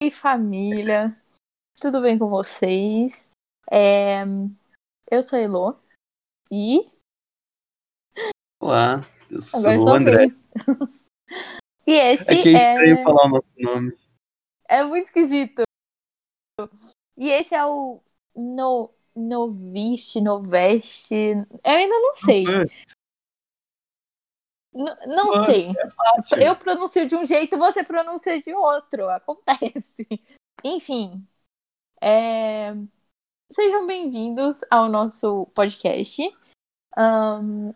Oi, família. Tudo bem com vocês? É, Eu sou a Elo. E. Olá, eu sou Agora o André. E esse É que é estranho é... falar o nosso nome. é muito esquisito. E esse é o no... Noviste, Noveste. Eu ainda não sei. Nossa, N- não nossa, sei. É. Eu pronuncio de um jeito, você pronuncia de outro. Acontece. Enfim. é, Sejam bem-vindos ao nosso podcast. Ahn,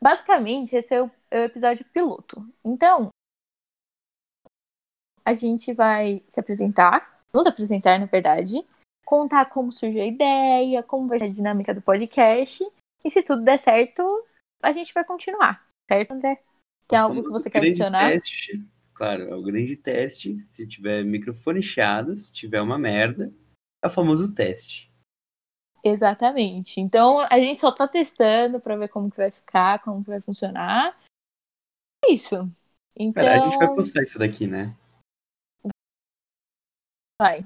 Basicamente, esse é o, é o episódio piloto. Então, a gente vai se apresentar, nos apresentar, na verdade, contar como surgiu a ideia, como vai ser a dinâmica do podcast. E se tudo der certo, a gente vai continuar. Certo, André? Tem O algo que você quer grande adicionar? Teste, claro, é o grande teste. Se tiver microfone chiado, se tiver uma merda, é o famoso teste. Exatamente. Então a gente só tá testando pra ver como que vai ficar, como que vai funcionar. É isso. Então Pera, a gente vai postar isso daqui, né? vai.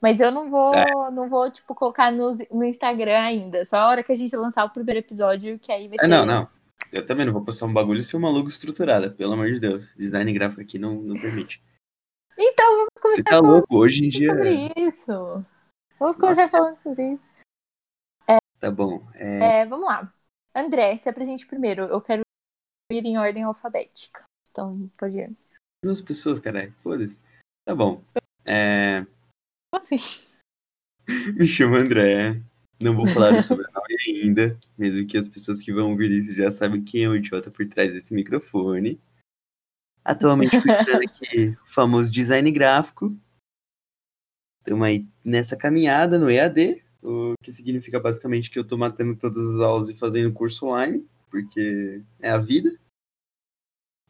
Mas eu não vou, É. não vou tipo colocar no, no Instagram ainda. Só a hora que a gente lançar o primeiro episódio, que aí vai É, ser. não, não. Eu também não vou postar um bagulho se uma logo estruturada, pelo amor de Deus. Design gráfico aqui não, não permite. Então vamos Você começar tá falando louco? Hoje em dia. sobre isso. Vamos começar Nossa. falando sobre isso. Tá bom. É, É, vamos lá. André, se apresente primeiro. Eu quero ir em ordem alfabética. Então, pode ir. duas pessoas, caralho. Foda-se. Tá bom. É, Assim. Me chamo André. Não vou falar o sobrenome ainda, mesmo que as pessoas que vão ouvir isso já saibam quem é o idiota por trás desse microfone. Atualmente cursando aqui o famoso design gráfico. Estamos aí nessa caminhada no EAD, o que significa basicamente que eu tô matando todas as aulas e fazendo curso online, porque é a vida.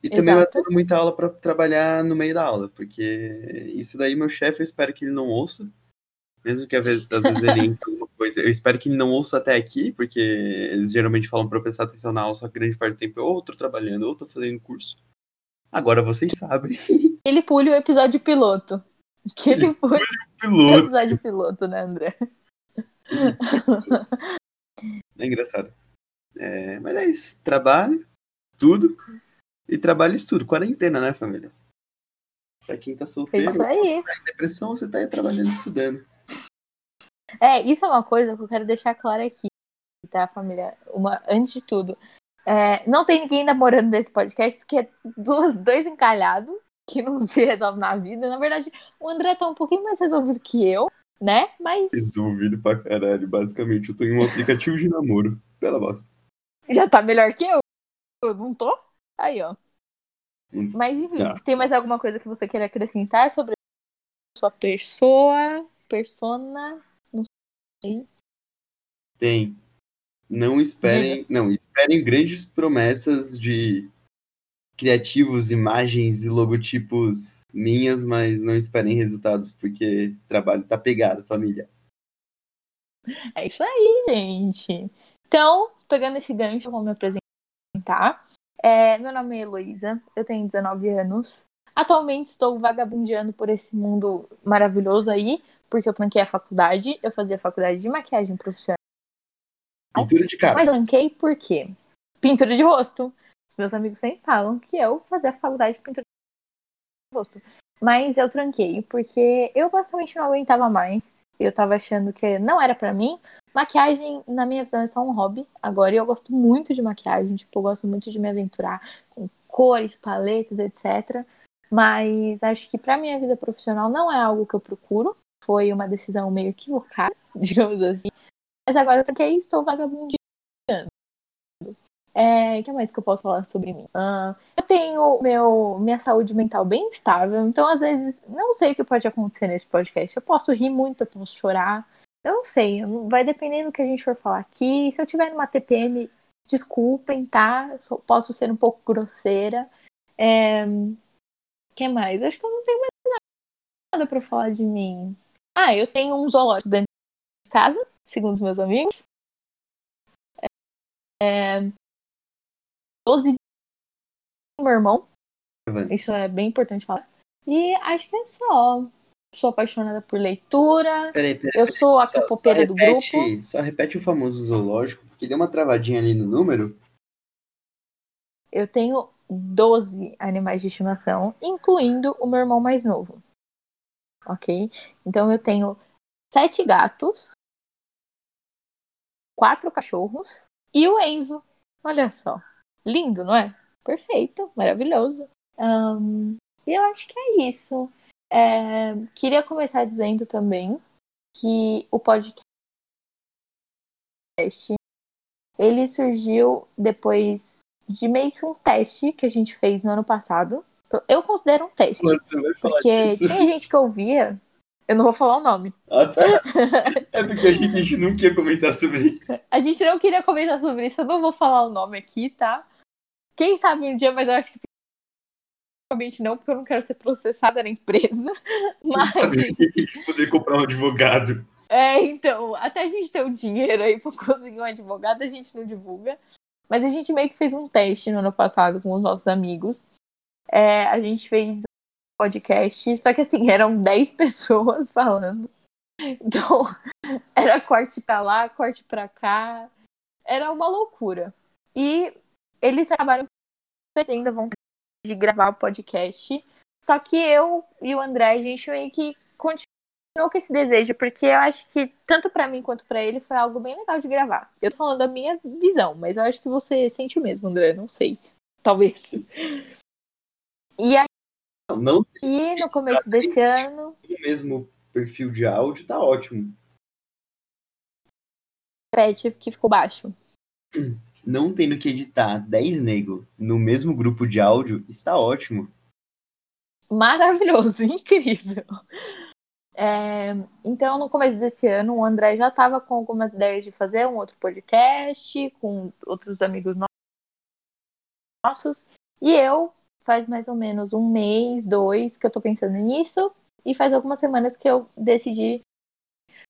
E também Exato. matando muita aula para trabalhar no meio da aula, porque isso daí meu chefe eu espero que ele não ouça. Mesmo que às vezes, às vezes ele entre alguma coisa, eu espero que ele não ouça até aqui, porque eles geralmente falam para eu prestar atenção na aula, só que grande parte do tempo eu ou tô trabalhando ou tô fazendo curso. Agora vocês sabem. Ele pule o episódio piloto. Que ele pule o Piloto. episódio piloto, né, André? É engraçado. É, mas é isso. Trabalho, estudo. E trabalho e estudo. Quarentena, né, família? Pra quem tá solteiro, É isso aí. você tá em depressão, você tá aí trabalhando e estudando. É, isso é uma coisa que eu quero deixar claro aqui, tá, família? Uma, antes de tudo. É, não tem ninguém namorando nesse podcast, porque é duas, dois encalhados que não se resolve na vida. Na verdade, o André tá um pouquinho mais resolvido que eu, né? Mas Resolvido pra caralho. Basicamente, eu tô em um aplicativo de namoro. Bela bosta. já tá melhor que eu. Eu não tô? Aí, ó. Hum, Mas enfim, tá. tem mais alguma coisa que você queira acrescentar sobre sua pessoa, persona? Sei. Tem. Não esperem. Não, esperem grandes promessas de criativos, imagens e logotipos minhas, mas não esperem resultados, porque o trabalho tá pegado, família. É isso aí, gente. Então, pegando esse gancho, eu vou me apresentar. É, meu nome é Heloísa, eu tenho 19 anos. Atualmente estou vagabundeando por esse mundo maravilhoso aí, porque eu tranquei a faculdade. Eu fazia faculdade de maquiagem profissional. Pintura de cara. Mas eu tranquei por quê? Pintura de rosto. Os meus amigos sempre falam que eu fazia faculdade de pintura de rosto. Mas eu tranquei porque eu basicamente não aguentava mais. Eu tava achando que não era pra mim. Maquiagem, na minha visão, é só um hobby. Agora eu gosto muito de maquiagem, tipo, eu gosto muito de me aventurar com cores, paletas, etc. Mas acho que pra minha vida profissional não é algo que eu procuro. Foi uma decisão meio equivocada, digamos assim. Mas agora eu tranquei e estou vagabundeando. É, o que mais que eu posso falar sobre mim? Ah, eu tenho meu, minha saúde mental bem estável, então às vezes não sei o que pode acontecer nesse podcast. Eu posso rir muito, eu posso chorar. Eu não sei, vai dependendo do que a gente for falar aqui. Se eu tiver numa TPM, desculpem, tá? Eu posso ser um pouco grosseira. É, que mais? Acho que eu não tenho mais nada pra falar de mim. Ah, eu tenho um zoológico dentro de casa, segundo os meus amigos. É, 12 meu irmão. Isso é bem importante falar. E acho que é só. sou apaixonada por leitura. Peraí, peraí. Eu sou a capopeira do grupo. Só repete o famoso zoológico, porque deu uma travadinha ali no número. Eu tenho 12 animais de estimação, incluindo o meu irmão mais novo. Ok? Então eu tenho sete gatos, quatro cachorros e o Enzo. Olha só. Lindo, não é? Perfeito, maravilhoso. Ahn, e eu acho que é isso. É, queria começar dizendo também que o podcast ele surgiu depois de meio que um teste que a gente fez no ano passado. Eu considero um teste, porque disso. tinha gente que ouvia. Eu não vou falar o nome. Ah, tá. É porque a gente, a gente não quer comentar sobre isso. A gente não queria comentar sobre isso, eu não vou falar o nome aqui, tá? Quem sabe um dia, mas eu acho que provavelmente não, porque eu não quero ser processada na empresa. Mas, poder comprar um advogado. é, então, até a gente ter o dinheiro aí pra conseguir um advogado, a gente não divulga. Mas a gente meio que fez um teste no ano passado com os nossos amigos. É, a gente fez um podcast, só que assim, eram 10 pessoas falando. Então, era corte pra lá, corte pra cá. Era uma loucura. E eles acabaram perdendo a vontade de gravar o podcast. Só que eu e o André, a gente meio que continuou com esse desejo, porque eu acho que tanto pra mim quanto pra ele foi algo bem legal de gravar. Eu tô falando da minha visão, mas eu acho que você sente o mesmo, André, não sei. Talvez. E aí, Não no começo desse ano, o mesmo perfil de áudio, tá ótimo. repete que ficou baixo. Não tendo que editar 10 nego no mesmo grupo de áudio, está ótimo. maravilhoso, incrível. É, então, no começo desse ano, o André já estava com algumas ideias de fazer um outro podcast com outros amigos no- nossos. E eu, faz mais ou menos um mês, dois, que eu tô pensando nisso. E faz algumas semanas que eu decidi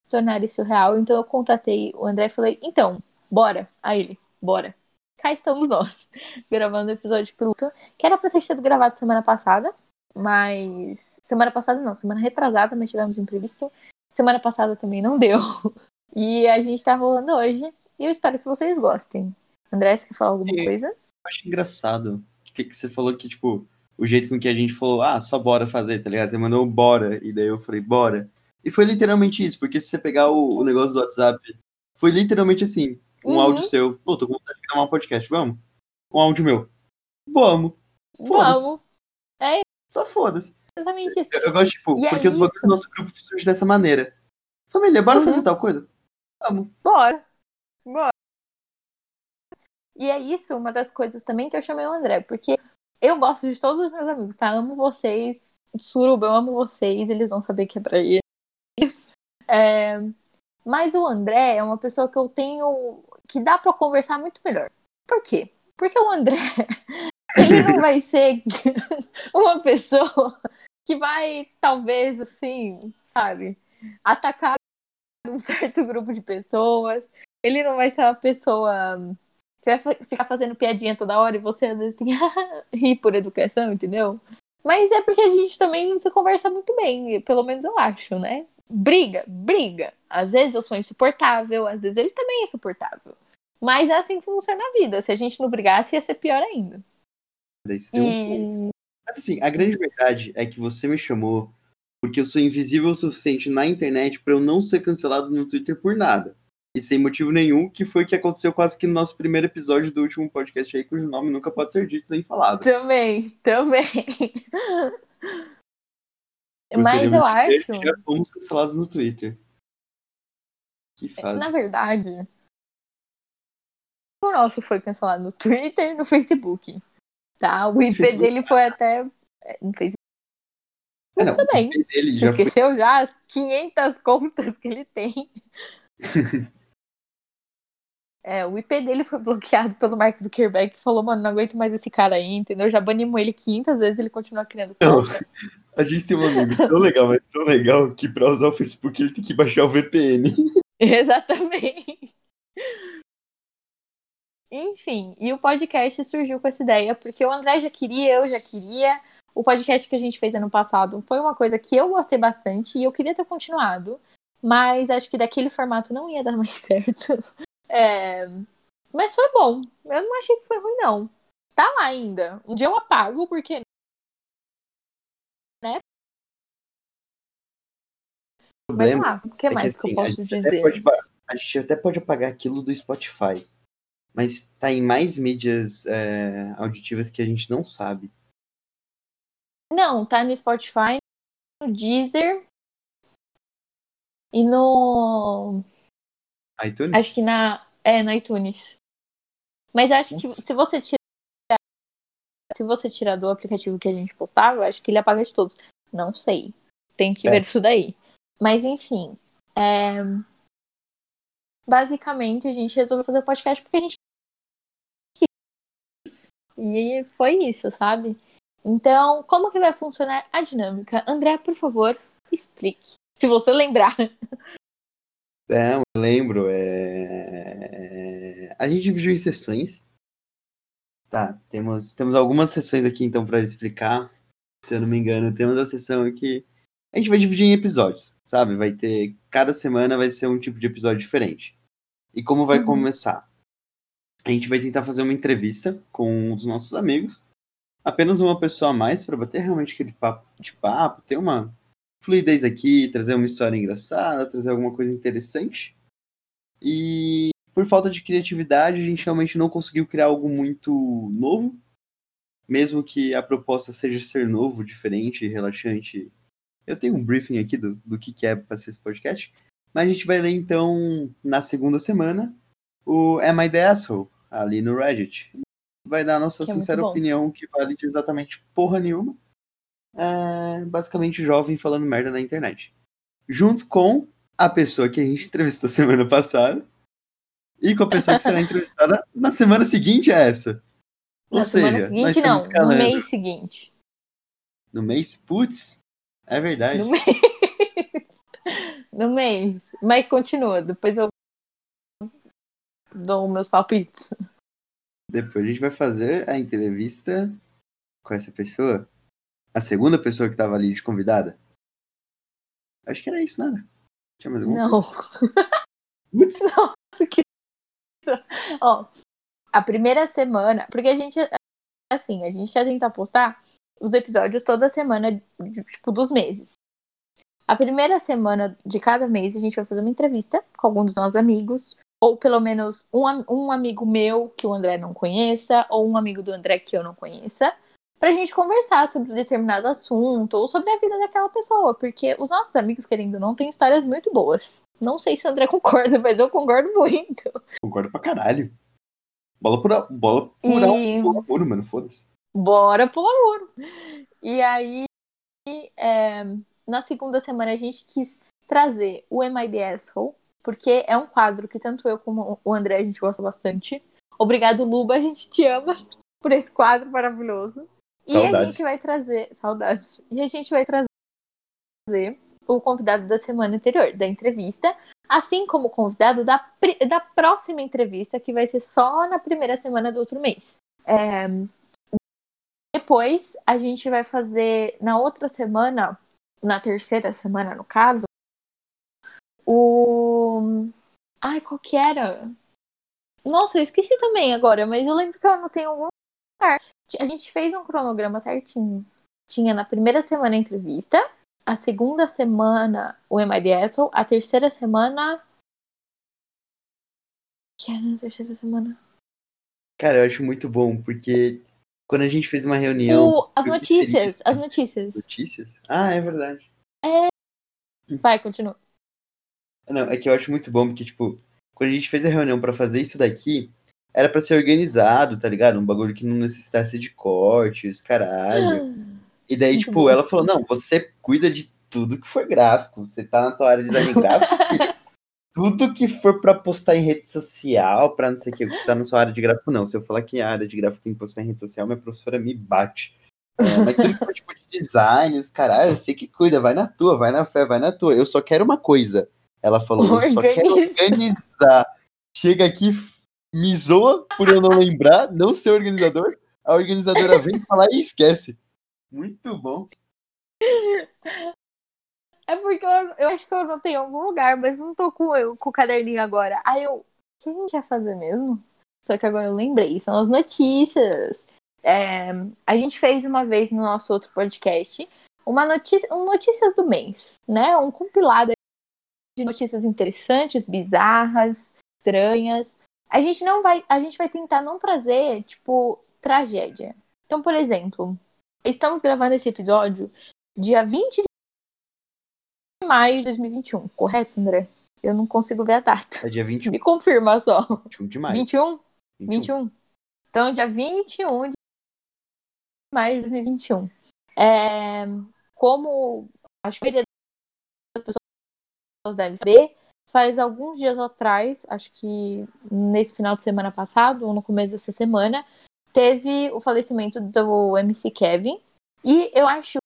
tornar isso real. Então, eu contatei o André e falei: então, bora. Aí ele, bora. Cá estamos nós, gravando o episódio piloto, que era pra ter sido gravado semana passada. Mas semana passada não, semana retrasada, mas tivemos um imprevisto. Semana passada também não deu. E a gente tá rolando hoje. E eu espero que vocês gostem. André, você quer falar alguma coisa? Eu acho engraçado. Que, que você falou que, tipo, o jeito com que a gente falou, ah, só bora fazer, tá ligado? Você mandou bora, e daí eu falei, bora. E foi literalmente isso, porque se você pegar o, o negócio do WhatsApp, foi literalmente assim, um Uhum. áudio seu, pô, tô com vontade de gravar um podcast, vamos? Um áudio meu. Vamos. Vamos. Só foda-se. Exatamente isso. Eu, eu gosto, tipo, E é porque os bagulhos do nosso grupo surgem dessa maneira. Família, bora Uhum. fazer tal coisa? Vamos. Bora. Bora. E é isso, uma das coisas também que eu chamei o André, porque eu gosto de todos os meus amigos, tá? Amo vocês. Suruba, eu amo vocês, eles vão saber que é pra eles. É, Mas o André é uma pessoa que eu tenho. que dá pra conversar muito melhor. Por quê? Porque o André, ele não vai ser uma pessoa que vai, talvez, assim, sabe, atacar um certo grupo de pessoas. Ele não vai ser uma pessoa ficar fazendo piadinha toda hora e você às vezes tem que rir por educação, entendeu? Mas é porque a gente também se conversa muito bem, pelo menos eu acho, né? Briga, briga. Às vezes eu sou insuportável, às vezes ele também é insuportável. Mas é assim que funciona a vida. Se a gente não brigasse, ia ser pior ainda. E Mas assim, a grande verdade é que você me chamou porque eu sou invisível o suficiente na internet pra eu não ser cancelado no Twitter por nada. E sem motivo nenhum, que foi o que aconteceu quase que no nosso primeiro episódio do último podcast aí, cujo nome nunca pode ser dito nem falado. também, também. Mas eu acho. Já fomos cancelados no Twitter. Que fase. Na verdade, o nosso foi cancelado no Twitter e no Facebook. Tá? O IP Facebook. dele foi até. é, No Facebook É, não, também. Você já foi esqueceu já as 500 contas que ele tem. É, o IP dele foi bloqueado pelo Mark Zuckerberg, que falou, mano, não aguento mais esse cara aí, entendeu? Já banimos ele 500 vezes, ele continua criando conta. A gente tem um amigo tão legal, mas tão legal, que pra usar o Facebook ele tem que baixar o VPN. Exatamente. Enfim, e o podcast surgiu com essa ideia, porque o André já queria, eu já queria, O podcast que a gente fez ano passado foi uma coisa que eu gostei bastante e eu queria ter continuado, mas acho que daquele formato não ia dar mais certo. É... Mas foi bom. Eu não achei que foi ruim, não. Tá lá ainda. Um dia eu apago, porque. Né? Mas lá, o que é mais que, que eu assim, posso dizer? Pode, a gente até pode apagar aquilo do Spotify. Mas tá em mais mídias é, auditivas que a gente não sabe. Não, tá no Spotify, no Deezer e no. iTunes? Acho que na. É, no iTunes. Mas acho que Nossa. se você tirar. Se você tirar do aplicativo que a gente postava, acho que ele apaga de todos. Não sei. Tem que É. ver isso daí. Mas enfim. é, Basicamente, a gente resolveu fazer o podcast porque a gente. E foi isso, sabe? Então, como que vai funcionar a dinâmica? André, por favor, explique. Se você lembrar. É, eu lembro. É... A gente dividiu em sessões. Tá, temos, temos algumas sessões aqui então para explicar. Se eu não me engano, temos a sessão aqui. A gente vai dividir em episódios, sabe? Vai ter. Cada semana vai ser um tipo de episódio diferente. E como vai Uhum. começar? A gente vai tentar fazer uma entrevista com os nossos amigos. Apenas uma pessoa a mais para bater realmente aquele papo de papo, ter uma fluidez aqui, trazer uma história engraçada, trazer alguma coisa interessante. E por falta de criatividade, a gente realmente não conseguiu criar algo muito novo. Mesmo que a proposta seja ser novo, diferente, relaxante. Eu tenho um briefing aqui do, do que, que é para ser esse podcast. Mas a gente vai ler então, na segunda semana, o Am I the Asshole? Ali no Reddit. Vai dar a nossa Que é sincera bom. opinião, que vale de exatamente porra nenhuma. É basicamente jovem falando merda na internet. Junto com a pessoa que a gente entrevistou semana passada e com a pessoa que será entrevistada na semana seguinte a essa. Ou Na seja, semana nós seguinte, não. No mês seguinte. No mês? Putz, é verdade. No mês. no mês. Mas continua, depois eu dou meus palpites. Depois a gente vai fazer a entrevista com essa pessoa. A segunda pessoa que tava ali de convidada. Acho que era isso, nada. Tinha mais alguma Não. Putz, Ó, a primeira semana, porque a gente, assim, a gente quer tentar postar os episódios toda semana, tipo, dos meses. A primeira semana de cada mês a gente vai fazer uma entrevista com algum dos nossos amigos, ou pelo menos um, um amigo meu que o André não conheça, ou um amigo do André que eu não conheça, pra gente conversar sobre determinado assunto, ou sobre a vida daquela pessoa, porque os nossos amigos, querendo ou não, têm histórias muito boas. Não sei se o André concorda, mas eu concordo muito. concordo pra caralho. Bola por, bola por, E- bola por mano, foda-se. Bora pular muro. E aí, é, na segunda semana, a gente quis trazer o Am I the Asshole, porque é um quadro que tanto eu como o André a gente gosta bastante. Obrigado, Luba, a gente te ama por esse quadro maravilhoso. E a gente vai trazer. Saudades. E a gente vai trazer o convidado da semana anterior, da entrevista, assim como o convidado da, da próxima entrevista, que vai ser só na primeira semana do outro mês. É, depois, a gente vai fazer na outra semana, na terceira semana, no caso, o. Ai, qual que era? Nossa, eu esqueci também agora, mas eu lembro que eu anotei em algum lugar. A gente fez um cronograma certinho. Tinha na primeira semana a entrevista, a segunda semana o Asshole, a terceira semana. Que era na terceira semana? Cara, eu acho muito bom, porque quando a gente fez uma reunião. O- as notícias, as notícias. Notícias? Ah, é verdade. Vai, continua. Não, é que eu acho muito bom, porque, tipo, quando a gente fez a reunião pra fazer isso daqui, era pra ser organizado, tá ligado? Um bagulho que não necessitasse de cortes, caralho. E daí, Muito tipo, bom. ela falou, não, você cuida de tudo que for gráfico, você tá na tua área de design gráfico, tudo que for pra postar em rede social, pra não sei o que, você tá na sua área de gráfico, não. Se eu falar que a área de gráfico tem que postar em rede social, minha professora me bate. É, mas tudo que for tipo de design, os caralho, você que cuida, vai na tua, vai na fé, vai na tua. Eu só quero uma coisa. Ela falou, eu só quero Organiza. organizar. Chega aqui, me zoa por eu não lembrar, não ser organizador. A organizadora vem falar e esquece. Muito bom. É porque eu, eu acho que eu anotei em algum lugar, mas não tô com, eu, com o caderninho agora. Aí eu, o que a gente ia fazer mesmo? Só que agora eu lembrei, são as notícias. É, a gente fez uma vez no nosso outro podcast uma notícia, um notícias do mês, né? Um compilado de notícias interessantes, bizarras, estranhas. A gente não vai, a gente vai tentar não trazer tipo tragédia. Então, por exemplo, estamos gravando esse episódio dia 20 de maio de 2021, correto, André? Eu não consigo ver a data. É dia 21. Me confirma só. 21 de maio. 21? 21. 21. Então, dia 21 de maio de 2021. É, como acho que a maioria das pessoas deve saber, faz alguns dias atrás, acho que nesse final de semana passado, ou no começo dessa semana, teve o falecimento do MC Kevin. E eu acho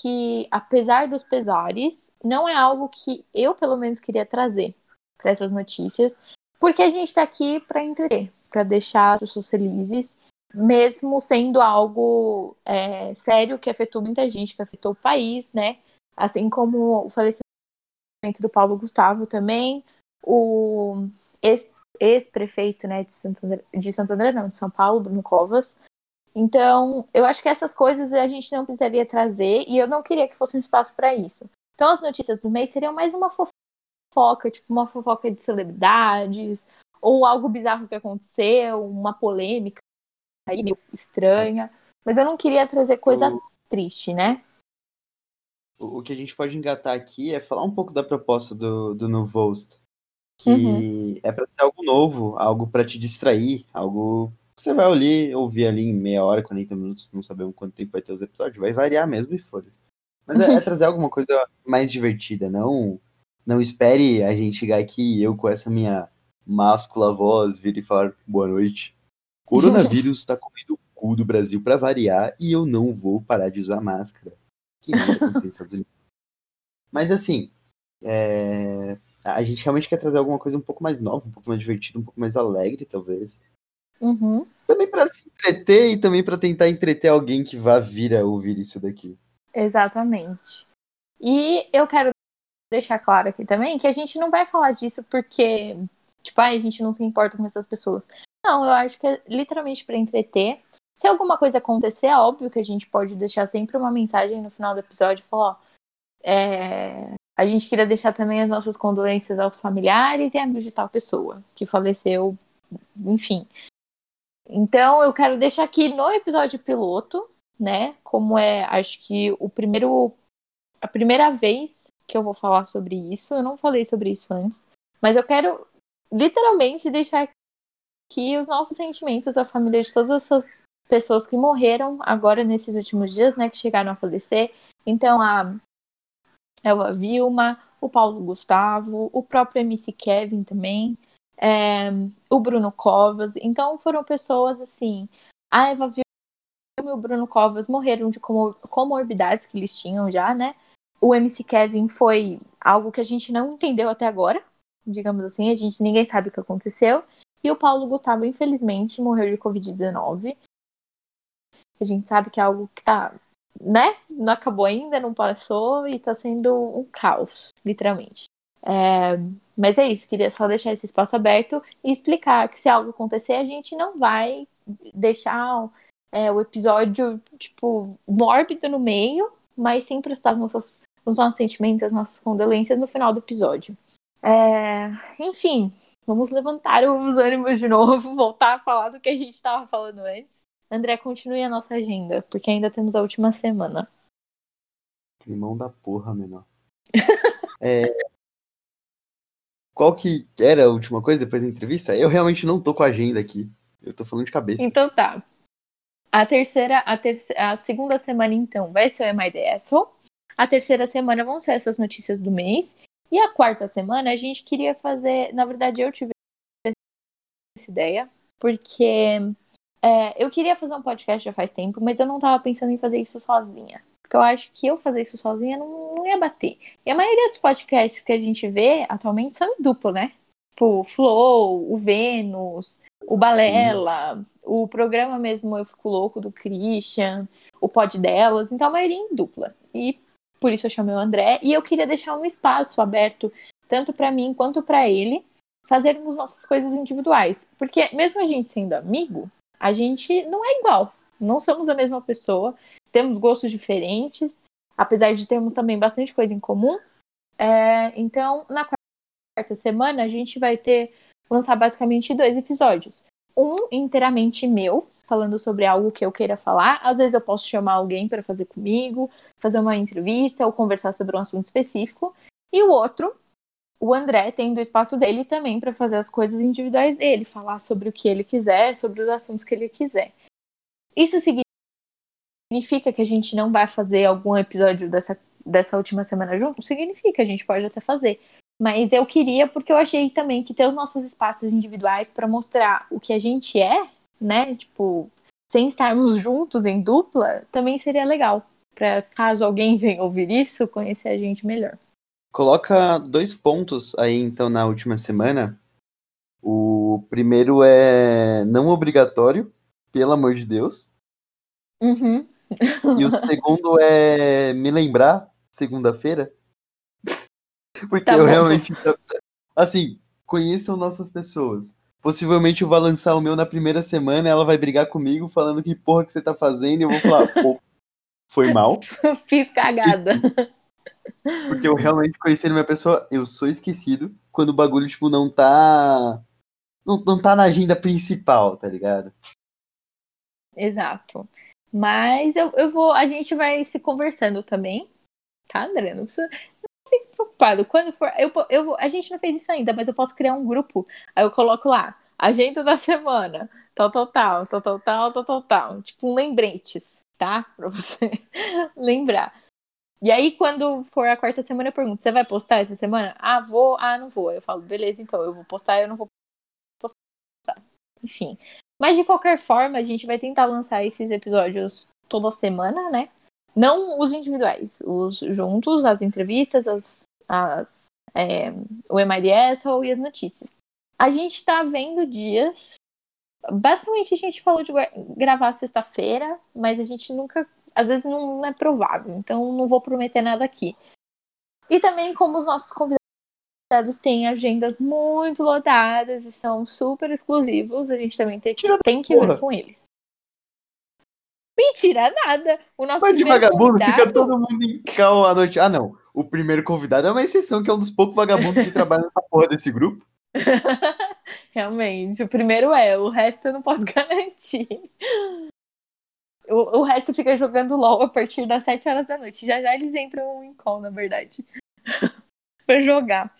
que, apesar dos pesares, não é algo que eu, pelo menos, queria trazer para essas notícias, porque a gente está aqui para entreter, para deixar as pessoas felizes, mesmo sendo algo é, sério que afetou muita gente, que afetou o país, né? Assim como o falecimento do Paulo Gustavo também, o ex-prefeito né, de, Santo André, de Santo André, não, de São Paulo, Bruno Covas. Então, eu acho que essas coisas a gente não precisaria trazer e eu não queria que fosse um espaço para isso. Então, as notícias do mês seriam mais uma fofoca, tipo uma fofoca de celebridades, ou algo bizarro que aconteceu, uma polêmica aí meio estranha. Mas eu não queria trazer coisa O- triste, né? O, o que a gente pode engatar aqui é falar um pouco da proposta do, do novo host. Que Uhum. é para ser algo novo, algo para te distrair, algo que você vai ali, ouvir ali em meia hora, 40 minutos, não sabemos quanto tempo vai ter os episódios, vai variar mesmo e foda-se. Mas é, é trazer alguma coisa mais divertida, não não espere a gente chegar aqui eu com essa minha máscula voz vir e falar boa noite. Coronavírus tá comendo o cu do Brasil para variar e eu não vou parar de usar máscara. Que merda aconteceu nos Estados Unidos. Mas assim, é, a gente realmente quer trazer alguma coisa um pouco mais nova, um pouco mais divertida, um pouco mais alegre, talvez. Uhum. Também para se entreter e também para tentar entreter alguém que vá vir a ouvir isso daqui. Exatamente. E eu quero deixar claro aqui também que a gente não vai falar disso porque, tipo, ai, a gente não se importa com essas pessoas. Não, eu acho que é literalmente para entreter. Se alguma coisa acontecer, é óbvio que a gente pode deixar sempre uma mensagem no final do episódio falar, ó, é, a gente queria deixar também as nossas condolências aos familiares e amigos de tal pessoa que faleceu, enfim. Então, eu quero deixar aqui no episódio piloto, né, como é, acho que o primeiro a primeira vez que eu vou falar sobre isso, eu não falei sobre isso antes, mas eu quero literalmente deixar aqui os nossos sentimentos, a família de todas essas pessoas que morreram agora nesses últimos dias, né, que chegaram a falecer. Então, a Elva Vilma, o Paulo Gustavo, o próprio MC Kevin também, é, o Bruno Covas. Então, foram pessoas assim. A Eva Vilma e o Bruno Covas morreram de comor comorbidades que eles tinham já, né? O MC Kevin foi algo que a gente não entendeu até agora, digamos assim, a gente ninguém sabe o que aconteceu. E o Paulo Gustavo, infelizmente, morreu de Covid-19. A gente sabe que é algo que tá, né? Não acabou ainda, não passou e tá sendo um caos, literalmente. É, mas é isso, queria só deixar esse espaço aberto e explicar que se algo acontecer, a gente não vai deixar é, o episódio, tipo, mórbido no meio, mas sim prestar as nossas, os nossos sentimentos, as nossas condolências no final do episódio. É, enfim, vamos levantar os ânimos de novo, voltar a falar do que a gente estava falando antes. André, continue a nossa agenda, porque ainda temos a última semana. Climão da porra, menor. é... Qual que era a última coisa depois da entrevista? Eu realmente não tô com a agenda aqui. Eu tô falando de cabeça. Então tá. A terceira, a, terceira, a segunda semana, então, vai ser o Asshole? A terceira semana vão ser essas notícias do mês. E a quarta semana a gente queria fazer. Na verdade, eu tive essa ideia, porque é, eu queria fazer um podcast já faz tempo, mas eu não tava pensando em fazer isso sozinha. Porque eu acho que eu fazer isso sozinha não, não ia bater. E a maioria dos podcasts que a gente vê atualmente são em duplo, né? Tipo, o Flow, o Vênus, o Balela, o programa mesmo Eu Fico Louco do Christian, o pod delas, então a maioria em dupla. E por isso eu chamei o André. E eu queria deixar um espaço aberto, tanto para mim quanto para ele, fazermos nossas coisas individuais. Porque mesmo a gente sendo amigo, a gente não é igual. Não somos a mesma pessoa, temos gostos diferentes, apesar de termos também bastante coisa em comum. É, então, na quarta semana, a gente vai ter lançar basicamente dois episódios. Um inteiramente meu, falando sobre algo que eu queira falar. Às vezes eu posso chamar alguém para fazer comigo, fazer uma entrevista ou conversar sobre um assunto específico. E o outro, o André tendo o espaço dele também para fazer as coisas individuais dele, falar sobre o que ele quiser, sobre os assuntos que ele quiser. Isso significa que a gente não vai fazer algum episódio dessa, dessa última semana junto? Significa, a gente pode até fazer. Mas eu queria porque eu achei também que ter os nossos espaços individuais para mostrar o que a gente é né? Tipo, sem estarmos juntos em dupla, também seria legal. Para caso alguém venha ouvir isso, conhecer a gente melhor. Coloca dois pontos aí, então, na última semana. O primeiro é não obrigatório, pelo amor de Deus. Uhum. E o segundo é me lembrar, segunda-feira. Porque tá eu realmente. Assim, conheçam nossas pessoas. Possivelmente eu vou lançar o meu na primeira semana, ela vai brigar comigo falando que porra que você tá fazendo, e eu vou falar, pô, foi mal. Fiz cagada. Porque eu realmente conheci ele, minha pessoa, eu sou esquecido quando o bagulho, tipo, não tá. Não, não tá na agenda principal, tá ligado? Exato. Mas eu, eu vou. A gente vai se conversando também. Tá, André? Não precisa. Não fique preocupado. Quando for. Eu, eu, a gente não fez isso ainda, mas eu posso criar um grupo. Aí eu coloco lá. Agenda da semana. Tal, tal, tal, tal, tal, tal, tal, tal. Tipo, lembretes, tá? Pra você lembrar. E aí, quando for a quarta semana, eu pergunto: você vai postar essa semana? Ah, vou. Ah, não vou. Eu falo: beleza, então eu vou postar, eu não vou postar. Enfim. Mas de qualquer forma, a gente vai tentar lançar esses episódios toda semana, né? Não os individuais, os juntos, as entrevistas, as, as, é, o MIDS e as notícias. A gente está vendo dias. Basicamente, a gente falou de gravar sexta-feira, mas a gente nunca. Às vezes não é provável, então não vou prometer nada aqui. E também, como os nossos convidados têm agendas muito lotadas e são super exclusivos, a gente também tem, tem que ver com eles. Mentira, nada. O nosso Mas de vagabundo convidado... fica todo mundo em cal à noite. Ah, não. O primeiro convidado é uma exceção, que é um dos poucos vagabundos que trabalha nessa porra desse grupo. Realmente, o primeiro é, o resto eu não posso garantir. O, o resto fica jogando LOL a partir das 7 horas da noite. Já já eles entram em call, na verdade. pra jogar.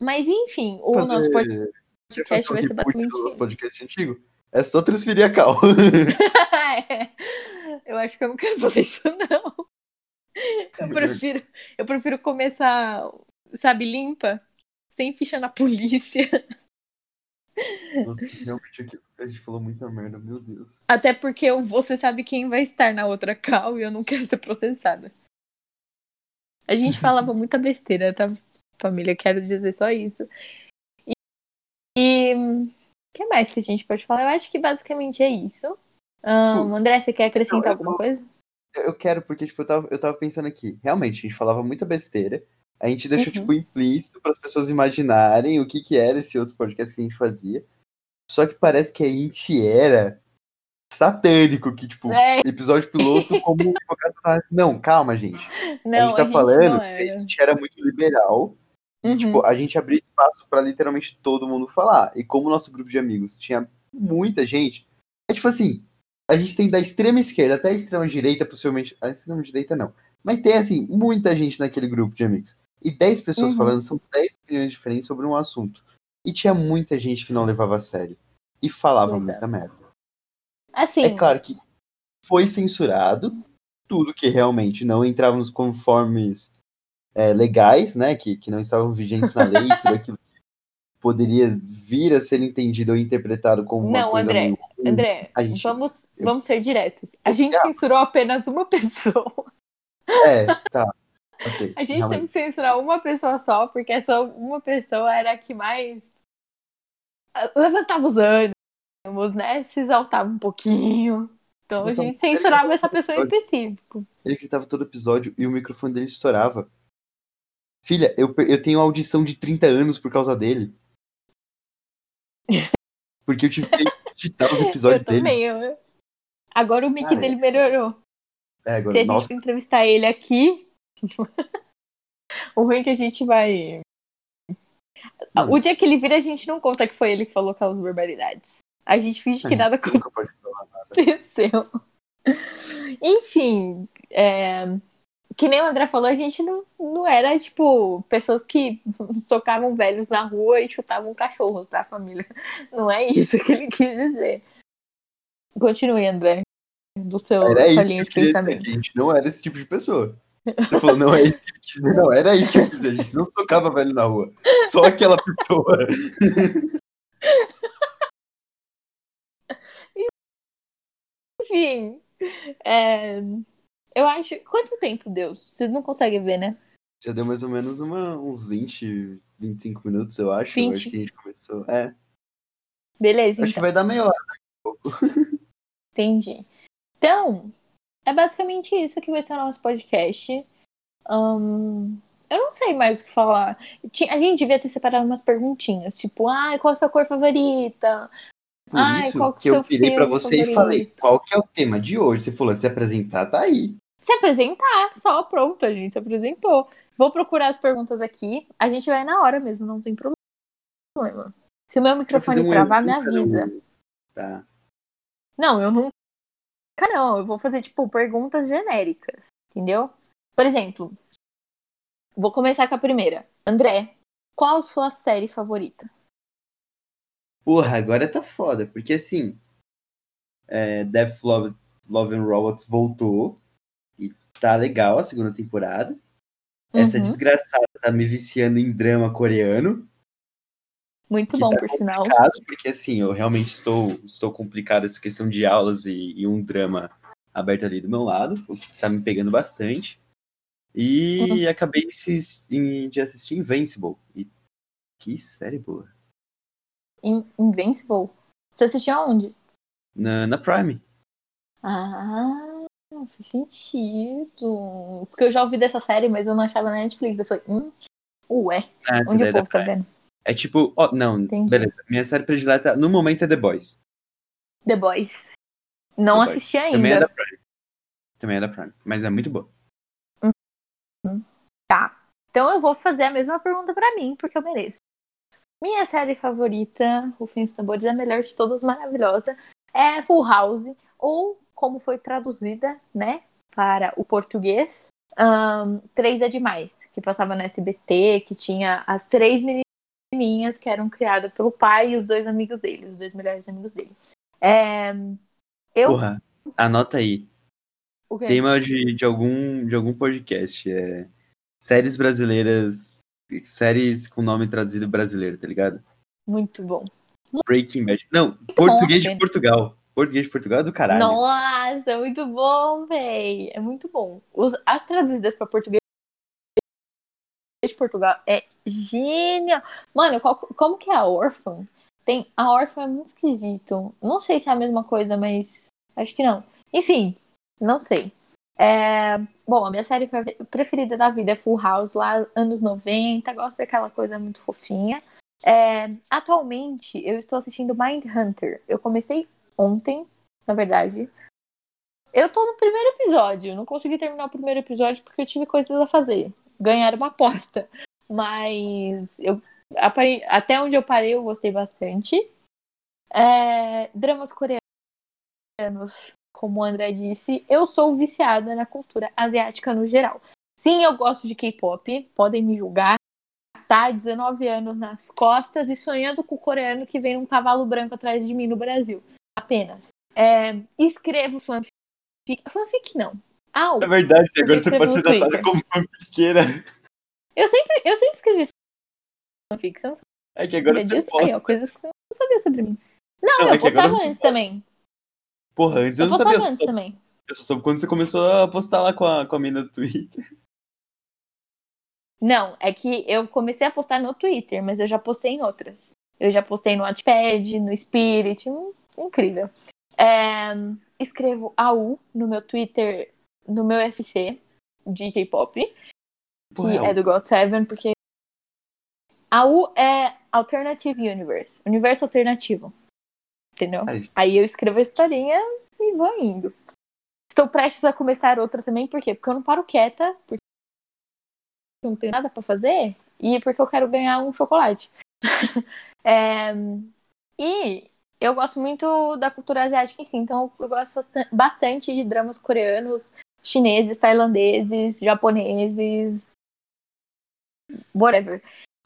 Mas enfim, o Fazer... nosso podcast vai ser basicamente. podcast antigo? É só transferir a cal. é. Eu acho que eu não quero fazer isso, não. Eu prefiro, eu prefiro começar, sabe, limpa, sem ficha na polícia. Realmente aqui, a gente falou muita merda, meu Deus. Até porque você sabe quem vai estar na outra cal e eu não quero ser processada. A gente falava muita besteira, tá, família? Quero dizer só isso. E, e o que mais que a gente pode falar? Eu acho que basicamente é isso. Um, André, você quer acrescentar eu, alguma coisa? Eu quero, porque tipo, eu, tava, eu tava pensando aqui. Realmente, a gente falava muita besteira. A gente deixou, uhum. tipo, implícito para as pessoas imaginarem o que, que era esse outro podcast que a gente fazia. Só que parece que a gente era satânico, que, tipo, é. episódio piloto, como Não, calma, gente. Não, a gente tá a gente falando que a gente era muito liberal Uhum. E, tipo, a gente abria espaço para literalmente todo mundo falar. E como o nosso grupo de amigos tinha muita gente, é tipo assim, a gente tem da extrema esquerda até a extrema direita, possivelmente. A extrema direita não. Mas tem, assim, muita gente naquele grupo de amigos. E 10 pessoas uhum. falando, são 10 opiniões diferentes sobre um assunto. E tinha muita gente que não levava a sério. E falava muita é. merda. Assim. É claro que foi censurado tudo que realmente não entrava nos conformes é, legais, né, que, que não estavam vigentes na lei, tudo aquilo que poderia vir a ser entendido ou interpretado como uma não, André, meio... André, gente, vamos, vamos ser diretos. A gente censurou apenas uma pessoa. É, tá. Okay, a gente realmente. teve que censurar uma pessoa só, porque essa uma pessoa era a que mais levantava os ânimos, né? Se exaltava um pouquinho. Então a gente censurava essa pessoa em específico. Ele gritava todo episódio e o microfone dele estourava. Filha, eu, eu tenho audição de 30 anos por causa dele. Porque eu tive que editar os episódios eu dele. também. eu- Agora o mic dele melhorou. É, agora, Se a gente nossa, entrevistar ele aqui, o ruim é que a gente vai. Mano. O dia que ele vira, a gente não conta que foi ele que falou aquelas barbaridades. A gente finge que É, nada aconteceu. Enfim, é, que nem o André falou, a gente não, não era, tipo, pessoas que socavam velhos na rua e chutavam cachorros da família. Não é isso que ele quis dizer. Continue, André, do seu Era isso que de dizer, pensamento. que a gente não era esse tipo de pessoa. Você falou, não é isso que eu quis dizer. Não, era isso que eu quis dizer. A gente não socava velho na rua. Só aquela pessoa. Enfim, é, eu acho. Quanto tempo deu? Vocês não conseguem ver, né? Já deu mais ou menos uma, uns 20, 25 minutos, eu acho. Eu 20. acho que a gente começou. É, Beleza, acho que então. vai dar meia hora. Entendi. Então, é basicamente isso que vai ser o nosso podcast. Ahn, eu não sei mais o que falar. A gente devia ter separado umas perguntinhas, tipo, ai, qual a sua cor favorita? Por Ai, isso qual que é que eu virei pra filme você e favorito? falei, qual que é o tema de hoje? Você falou, se apresentar, tá aí. Se apresentar, só pronto, a gente se apresentou. Vou procurar as perguntas aqui. A gente vai na hora mesmo, não tem problema. Se o meu microfone um travar, me um. avisa. Tá. Não, eu nunca não. Eu vou fazer, tipo, perguntas genéricas, entendeu? Por exemplo, vou começar com a primeira. André, qual a sua série favorita? Porra, agora tá foda, porque assim, é, Death Love, Love and Robots voltou e tá legal a segunda temporada. Essa Uhum. desgraçada tá me viciando em drama coreano. Muito que bom, tá por sinal. porque assim, eu realmente estou, estou complicado essa questão de aulas e, e um drama aberto ali do meu lado, o que tá me pegando bastante. E acabei de, de assistir Invincible. E que série boa. In- Invincible. Você assistiu aonde? Na, na Prime. Ah, faz sentido. Porque eu já ouvi dessa série, mas eu não achava na Netflix. Eu falei, hum, ué, Ah, onde o é povo tá vendo? É tipo, ó, não, Entendi. beleza. Minha série predileta no momento é The Boys. The Boys. Não The Boys. assisti ainda. Também é da Prime. Também é da Prime, mas é muito boa. Tá. Então eu vou fazer a mesma pergunta pra mim, porque eu mereço. Minha série favorita, Rufem os Tambores, é a melhor de todas, maravilhosa, é Full House, ou como foi traduzida, né, para o português, ahn, Três é Demais, que passava no SBT, que tinha as três menininhas que eram criadas pelo pai e os dois amigos dele, os dois melhores amigos dele. É, eu... Porra, anota aí. Tema de, de, algum, de algum podcast. É séries brasileiras. Séries com nome traduzido brasileiro, tá ligado? Muito bom. Breaking Bad. Não, português de Fê. Portugal. Português de Portugal é do caralho. Nossa, muito bom, véi. É muito bom. Os, as traduzidas para português de Portugal é genial. Mano, qual- como que é a órfã? Tem, a órfã é muito esquisito. Não sei se é a mesma coisa, mas acho que não. Enfim, não sei. É, bom, a minha série pre- preferida da vida é Full House, lá anos 90. Gosto daquela coisa muito fofinha. É, atualmente, eu estou assistindo Mind Hunter. Eu comecei ontem, na verdade. Eu tô no primeiro episódio. Não consegui terminar o primeiro episódio porque eu tive coisas a fazer. Ganhar uma aposta. Mas eu até onde eu parei, eu gostei bastante. É, dramas coreanos, como o André disse, eu sou viciada na cultura asiática no geral. Sim, eu gosto de K-pop, podem me julgar. Tá 19 anos nas costas e sonhando com o coreano que vem num cavalo branco atrás de mim no Brasil. Apenas. É, escrevo fanfic. Fanfic não. Au. É verdade, agora você pode ser datada Twitter. como fanfiqueira. Eu sempre, eu sempre escrevi fanfic. Você não É que agora você posta. Aí, ó, coisas que você não sabia sobre mim. Não, Não, eu é postava antes também. Porra, antes eu, Eu não sabia. Eu antes só, também. eu só soube quando você começou a postar lá com a, com a mina do Twitter. Não, é que eu comecei a postar no Twitter, mas eu já postei em outras. Eu já postei no Wattpad, no Spirit, incrível. É, escrevo AU no meu Twitter, no meu FC de K-pop, que é do God Seven, porque AU é Alternative Universe, universo alternativo. Entendeu? Ai. Aí eu escrevo a historinha e vou indo. Estou prestes a começar outra também, por quê? Porque eu não paro quieta, porque eu não tenho nada pra fazer e porque eu quero ganhar um chocolate. É, e eu gosto muito da cultura asiática em si, então eu gosto bastan- bastante de dramas coreanos, chineses, tailandeses, japoneses, whatever.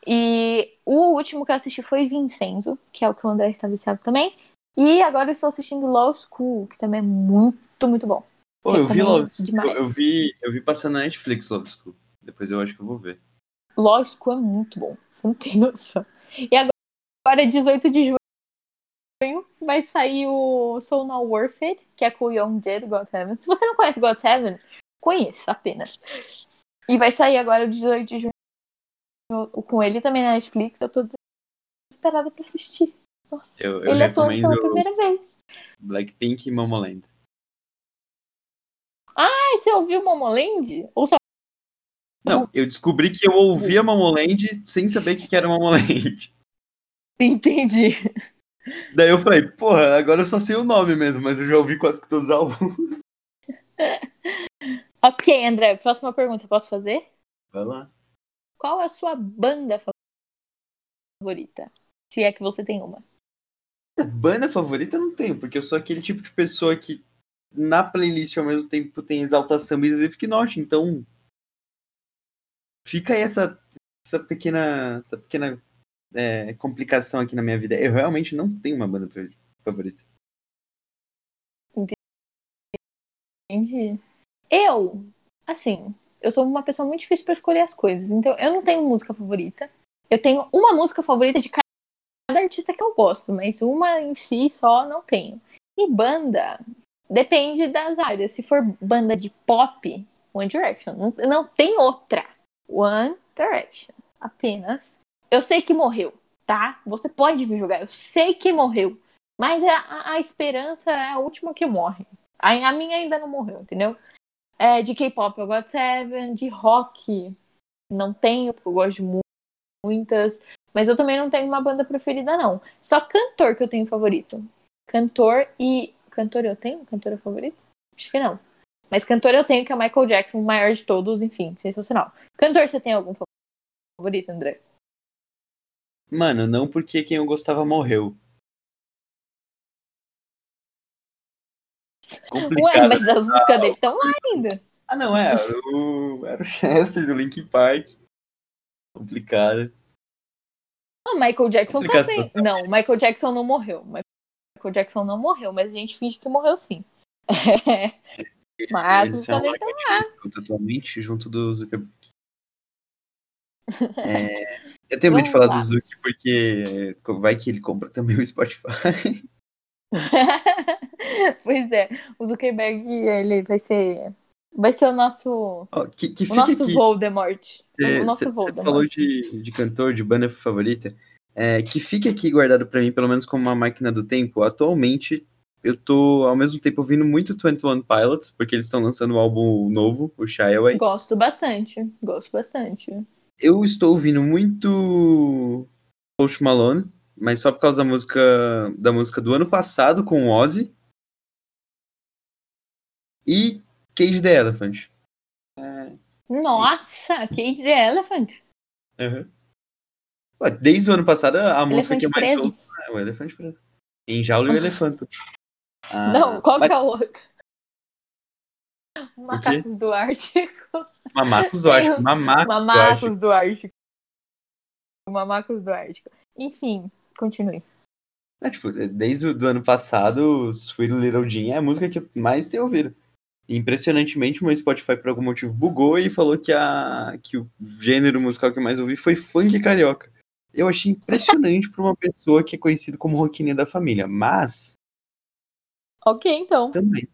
E o último que eu assisti foi Vincenzo, que é o que o André está viciado também. E agora eu estou assistindo Law School, que também é muito, muito bom. Pô, eu vi Love School, eu vi, eu vi passando na Netflix Love School. Depois eu acho que eu vou ver. Law School é muito bom, você não tem noção. E agora, agora 18 de junho, vai sair o Soul Not Worth It, que é com o Young Jae do God Seven. Se você não conhece God Seven, conheça apenas. E vai sair agora 18 de junho com ele também na Netflix. Eu tô desesperada pra assistir. Nossa, Eu, eu ele atuando pela primeira vez. Blackpink e Momoland. Ai, você ouviu Momoland? Ou só Não, eu descobri que eu ouvia Momoland sem saber o que que era Momoland. entendi? Daí eu falei, porra, agora eu só sei o nome mesmo, mas eu já ouvi quase que todos os álbuns. Ok, André, próxima pergunta, posso fazer? Vai lá. Qual é a sua banda favorita? Se é que você tem uma. Banda favorita eu não tenho, porque eu sou aquele tipo de pessoa que na playlist ao mesmo tempo tem exaltação e Slipknot, então fica aí essa, essa pequena, essa pequena é, complicação aqui na minha vida. Eu realmente não tenho uma banda favorita. Entendi. Eu, assim, eu sou uma pessoa muito difícil pra escolher as coisas. Então, eu não tenho música favorita. Eu tenho uma música favorita de cada artista que eu gosto, mas uma em si só não tenho. E banda, depende das áreas. Se for banda de pop, One Direction. Não, não tem outra. One Direction. Apenas. Eu sei que morreu, tá? Você pode me julgar. Eu sei que morreu. Mas a, a- a esperança é a última que morre. A, a minha ainda não morreu, entendeu? É, de K-pop eu gosto de Seven, de rock não tenho, porque eu gosto de mu- muitas. Mas eu também não tenho uma banda preferida, não. Só cantor que eu tenho favorito. Cantor e. Cantor eu tenho? Cantora favorita? Acho que não. Mas cantor eu tenho, que é Michael Jackson, o maior de todos, enfim, sensacional. Cantor, você tem algum favorito, André? Mano, não porque quem eu gostava morreu. Complicado. Ué, mas as músicas dele estão lá ainda. Ah, não, é. O, era o Chester do Linkin Park. Complicado. Ah, Michael Jackson também. situação. Não, Michael Jackson não morreu. Michael Jackson não morreu, mas a gente finge que morreu sim. mas uma músicas dele estão escuto atualmente junto do Zuckerberg. É, eu tenho medo de falar do Zuck porque vai que ele compra também o Spotify. pois é, o Zuckerberg, ele vai ser. Vai ser o nosso. Ó, que que O nosso aqui. Voldemort. Você o nosso você Voldemort. falou de, de cantor, de banda favorita. É, que fica aqui guardado pra mim, pelo menos como uma máquina do tempo. Atualmente, eu tô ao mesmo tempo ouvindo muito 21 Pilots, porque eles estão lançando um álbum novo, o Shy Away. Gosto bastante. Gosto bastante. Eu estou ouvindo muito Post Malone, mas só por causa da música da música do ano passado com o Ozzy. E Cage the Elephant. Nossa, Cage the Elephant. Uhum. Ué, Desde o ano passado, a música que eu mais ouço é o Elefante Preso. Em Jaula e o Elefanto. Ah, Não, qual mas que é o outro? Macacos do Ártico. Mamacos do Ártico. Mamacos do Ártico. Mamacos do Ártico. Mamacos do Ártico. Enfim, continue. É, tipo, desde o do ano passado, Sweet Little Jean é a música que eu mais tenho ouvido. Impressionantemente, o meu Spotify, por algum motivo, bugou e falou que, a, que o gênero musical que eu mais ouvi foi funk carioca. Eu achei impressionante pra uma pessoa que é conhecida como roquinha da família. Mas, Ok, então. também.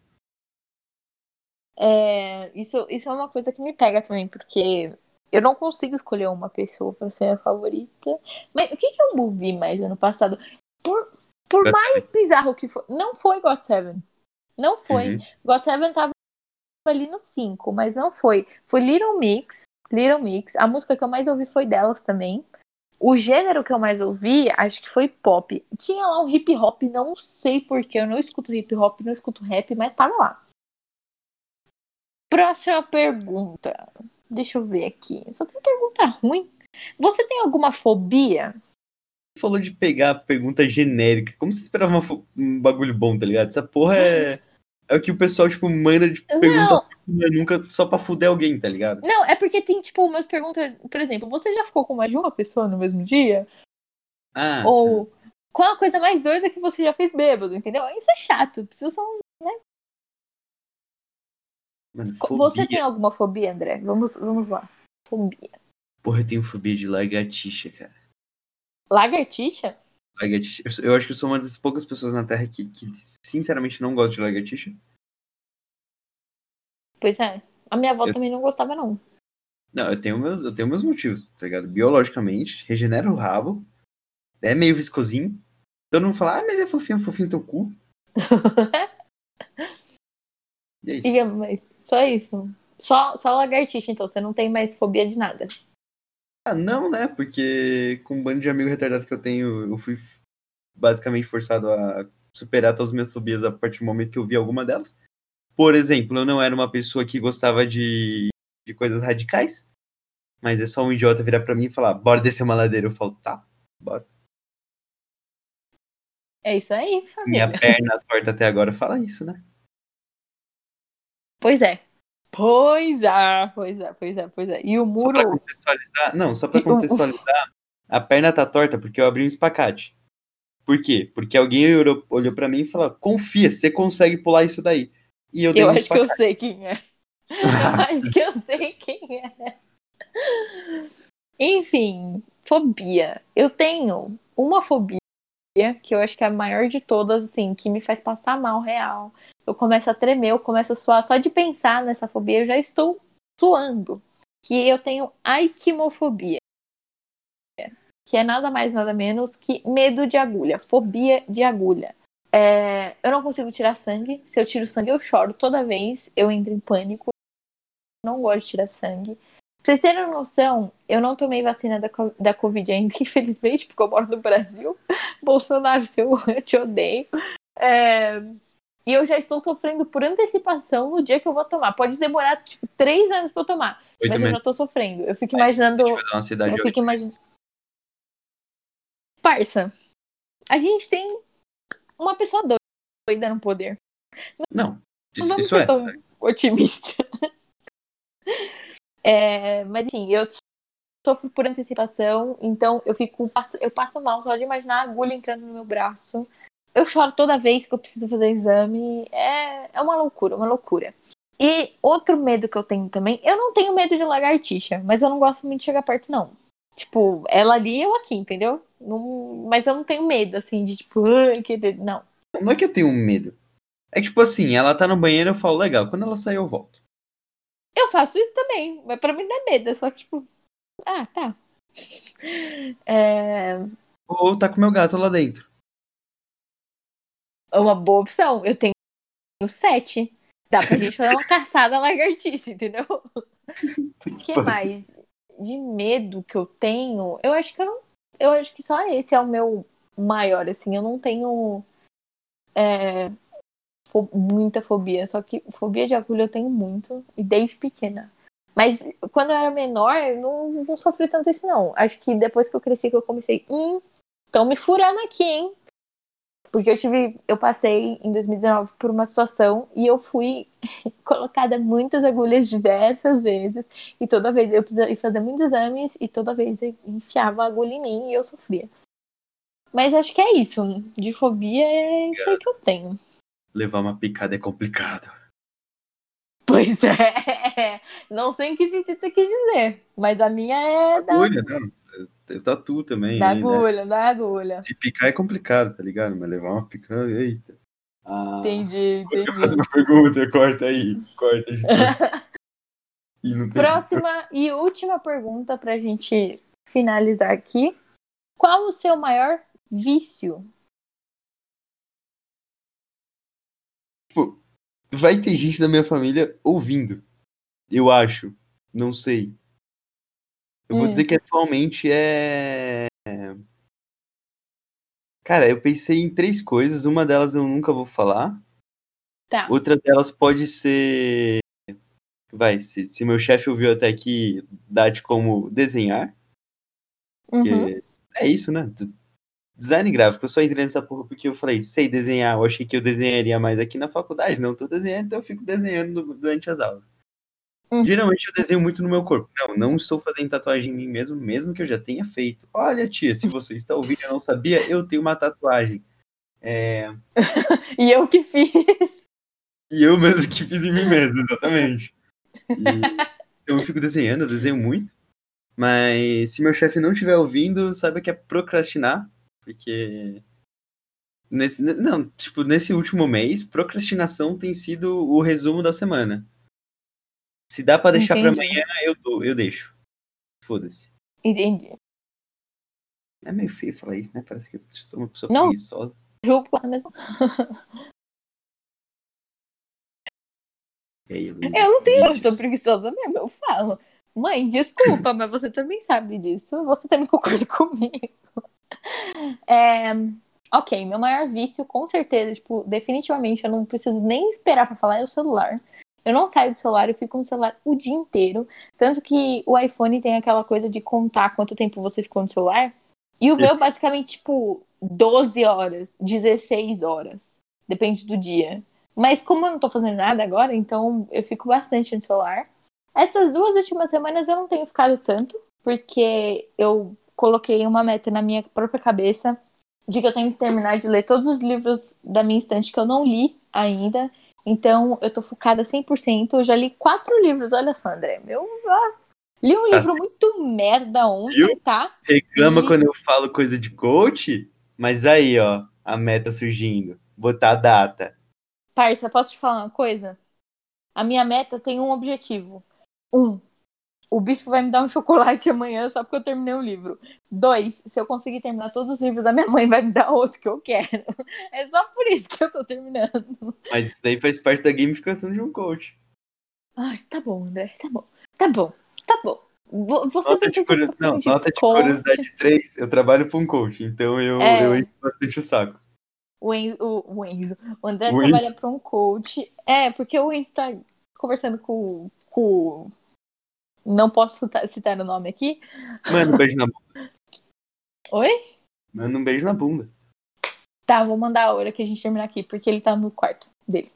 É, isso, isso é uma coisa que me pega também, porque eu não consigo escolher uma pessoa pra ser a favorita. Mas o que, que eu ouvi mais ano passado? Por, Por mais bizarro que for. Não foi God Seven. Não foi. Uhum. God Seven tava ali no 5, mas não foi. Foi Little Mix. Little Mix. A música que eu mais ouvi foi delas também. O gênero que eu mais ouvi, acho que foi pop. Tinha lá um hip hop, não sei porquê. Eu não escuto hip hop, não escuto rap, mas tava lá. Próxima pergunta. Deixa eu ver aqui. Só tem pergunta ruim. Você tem alguma fobia? falou de pegar pergunta genérica. Como você esperava fo- um bagulho bom, tá ligado? Essa porra é, é o que o pessoal, tipo, manda de pergunta nunca só pra fuder alguém, tá ligado? Não, é porque tem, tipo, umas perguntas. Por exemplo, você já ficou com mais de uma pessoa no mesmo dia? Ah, Ou qual a coisa mais doida que você já fez bêbado, entendeu? Isso é chato. Precisa ser um- mano, Você tem alguma fobia, André? Vamos, vamos lá. Fobia. Porra, eu tenho fobia de lagartixa, cara. Lagartixa? Lagartixa. Eu, eu acho que eu sou uma das poucas pessoas na Terra que, que sinceramente não gosta de lagartixa. Pois é. A minha avó Eu- também não gostava, não. Não, eu tenho meus, eu tenho meus motivos, tá ligado? Biologicamente, regenera o rabo, é meio viscosinho. Todo mundo fala, ah, mas é fofinho, fofinho teu cu. E é isso. E, mas só isso. Só, só lagartixa, então. Você não tem mais fobia de nada. Ah, não, né? Porque com um bando de amigo retardado que eu tenho, eu fui basicamente forçado a superar todas as minhas fobias a partir do momento que eu vi alguma delas. Por exemplo, eu não era uma pessoa que gostava de, de coisas radicais, mas é só um idiota virar pra mim e falar, bora descer uma ladeira. Eu falo, tá, bora. É isso aí, família. Minha perna torta até agora fala isso, né? Pois é. Pois é, pois é, pois é, pois é. E o Só pra muro. contextualizar, não, só pra o- contextualizar, a perna tá torta porque eu abri um espacate. Por quê? Porque alguém olhou, olhou pra mim e falou, confia, você consegue pular isso daí. E eu dei Eu um acho que eu espacate. sei quem é. Eu acho que eu sei quem é. Enfim, fobia. Eu tenho uma fobia que eu acho que é a maior de todas, assim, que me faz passar mal real. Eu começo a tremer, eu começo a suar. Só de pensar nessa fobia, eu já estou suando. Que eu tenho aiquimofobia. Que é nada mais, nada menos que medo de agulha. Fobia de agulha. É, eu não consigo tirar sangue. Se eu tiro sangue, eu choro toda vez. Eu entro em pânico. Não gosto de tirar sangue. Pra vocês terem noção, eu não tomei vacina da, da Covid ainda, infelizmente, porque eu moro no Brasil. Bolsonaro, eu te odeio. É, e eu já estou sofrendo por antecipação no dia que eu vou tomar. Pode demorar, tipo, três anos pra eu tomar. Oito mas eu já meses. tô sofrendo. Eu fico Mas imaginando. Uma cidade Eu fico imaginando. Parça, a gente tem uma pessoa doida no poder. Não, Não isso, vamos isso ser é. tão otimista. É, mas enfim, eu sofro por antecipação, então eu fico eu passo mal só de imaginar a agulha entrando no meu braço. Eu choro toda vez que eu preciso fazer exame. É, é uma loucura, uma loucura. E outro medo que eu tenho também, eu não tenho medo de lagartixa, mas eu não gosto muito de chegar perto, não. Tipo, ela ali eu aqui, entendeu? Não- mas eu não tenho medo, assim, de tipo, não. Não é que eu tenho medo. É que, tipo assim, ela tá no banheiro, eu falo, legal, quando ela sair eu volto. Eu faço isso também, mas pra mim não é medo, é só tipo, ah, tá. É Ou tá com meu gato lá dentro. É uma boa opção. Eu tenho sete. Dá pra gente fazer uma caçada lagartixa, entendeu? O que mais de medo que eu tenho? Eu acho que eu não. Eu acho que só esse é o meu maior, assim. Eu não tenho é, fo- muita fobia. Só que fobia de agulha eu tenho muito. E desde pequena. Mas quando eu era menor, eu não, não sofri tanto isso, não. Acho que depois que eu cresci, que eu comecei. Hum, estão me furando aqui, hein? Porque eu tive. Eu passei em 2019 por uma situação e eu fui colocada muitas agulhas diversas vezes. E toda vez eu precisava fazer muitos exames e toda vez eu enfiava a agulha em mim e eu sofria. Mas acho que é isso. De fobia é isso aí que eu tenho. Levar uma picada é complicado. Pois é. Não sei em que sentido você quis dizer. Mas a minha é da, Agulha, não. Tem tatu também. da aí, né? agulha, da agulha. Se picar é complicado, tá ligado? Mas levar uma picada, eita. Ah, Entendi, Faz entendi. uma pergunta, corta aí. Corta. E não tem Próxima e última pergunta pra gente finalizar aqui. Qual o seu maior vício? Tipo, vai ter gente da minha família ouvindo. Eu acho. Não sei. Eu vou Hum. dizer que atualmente é. Cara, eu pensei em três coisas. Uma delas eu nunca vou falar. Tá. Outra delas pode ser. Vai, se, se meu chefe ouviu até aqui, dá de como desenhar. Uhum. É isso, né? Design gráfico, eu só entrei nessa porra porque eu falei, sei desenhar, eu achei que eu desenharia mais aqui na faculdade. Não tô desenhando, então eu fico desenhando du- durante as aulas. Uhum. Geralmente eu desenho muito no meu corpo. Não, não estou fazendo tatuagem em mim mesmo, mesmo que eu já tenha feito. Olha, tia, se você está ouvindo e não sabia, eu tenho uma tatuagem. É, E eu que fiz. E eu mesmo que fiz em mim mesmo, exatamente. E- eu fico desenhando, eu desenho muito. Mas se meu chefe não estiver ouvindo, saiba que é procrastinar. Porque. Nesse, ne- não, tipo, nesse último mês, procrastinação tem sido o resumo da semana. Se dá pra deixar pra Entendi. amanhã, eu dou, eu deixo. Foda-se. Entendi. É meio feio falar isso, né? Parece que eu sou uma pessoa Não. preguiçosa. Julgo você mesmo. E aí? Eu não tenho, eu sou preguiçosa mesmo, eu falo. Mãe, desculpa, mas você também sabe disso. Você também concorda comigo. É, ok, meu maior vício, com certeza, tipo, definitivamente, eu não preciso nem esperar pra falar, é o celular. Eu não saio do celular, eu fico no celular o dia inteiro. Tanto que o iPhone tem aquela coisa de contar quanto tempo você ficou no celular. E o meu, basicamente, tipo, 12 horas, 16 horas. Depende do dia. Mas como eu não tô fazendo nada agora, então eu fico bastante no celular. Essas duas últimas semanas eu não tenho ficado tanto, porque eu coloquei uma meta na minha própria cabeça de que eu tenho que terminar de ler todos os livros da minha estante que eu não li ainda. Então eu tô focada 100%. Eu já li quatro livros, olha só, André. Eu ah, li um Tá livro muito merda ontem, Viu? tá? Reclama E- quando eu falo coisa de coach, mas aí, ó, a meta surgindo. Botar a data. Parça, posso te falar uma coisa? A minha meta tem um objetivo. Um, o bispo vai me dar um chocolate amanhã só porque eu terminei o livro. Dois, se eu conseguir terminar todos os livros da minha mãe, vai me dar outro que eu quero. É só por isso que eu tô terminando. Mas isso daí faz parte da gamificação de um coach. Ai, tá bom, André, tá bom. Tá bom, tá bom. Vo- Você Nota de, não, coisa nota de coach. curiosidade 3, eu trabalho pra um coach, então eu, É. eu encho bastante o saco. O, En- o, o Enzo. O André O trabalha para um coach. É, porque o Enzo tá conversando com, com. Não posso citar- o nome aqui. Manda um beijo na bunda. Oi? Manda um beijo na bunda. Tá, vou mandar a hora que a gente terminar aqui, porque ele tá no quarto dele.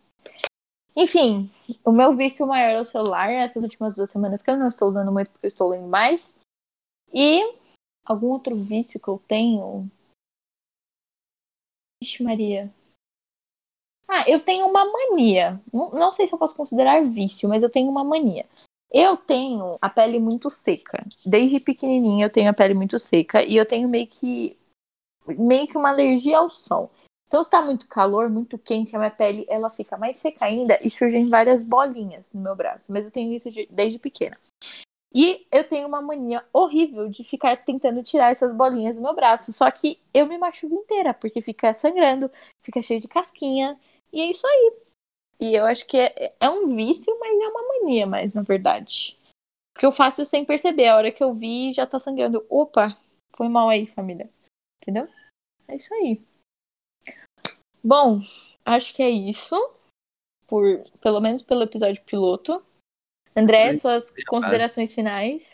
Enfim, o meu vício maior é o celular. Essas últimas duas semanas que eu não estou usando muito porque eu estou lendo mais. E algum outro vício que eu tenho? Vixe, Maria. Ah, eu tenho uma mania. Não, não sei se eu posso considerar vício, mas eu tenho uma mania. Eu tenho a pele muito seca. Desde pequenininha eu tenho a pele muito seca e eu tenho meio que meio que uma alergia ao sol. Então, se tá muito calor, muito quente, a minha pele ela fica mais seca ainda e surgem várias bolinhas no meu braço. Mas eu tenho isso de- desde pequena. E eu tenho uma mania horrível de ficar tentando tirar essas bolinhas do meu braço. Só que eu me machuco inteira, porque fica sangrando, fica cheio de casquinha. E é isso aí. E eu acho que é, é um vício, mas é uma mania mais, na verdade. Porque eu faço sem perceber. A hora que eu vi, já tá sangrando. Opa, foi mal aí, família. Entendeu? É isso aí. Bom, acho que é isso. Por, pelo menos pelo episódio piloto. André, suas considerações finais.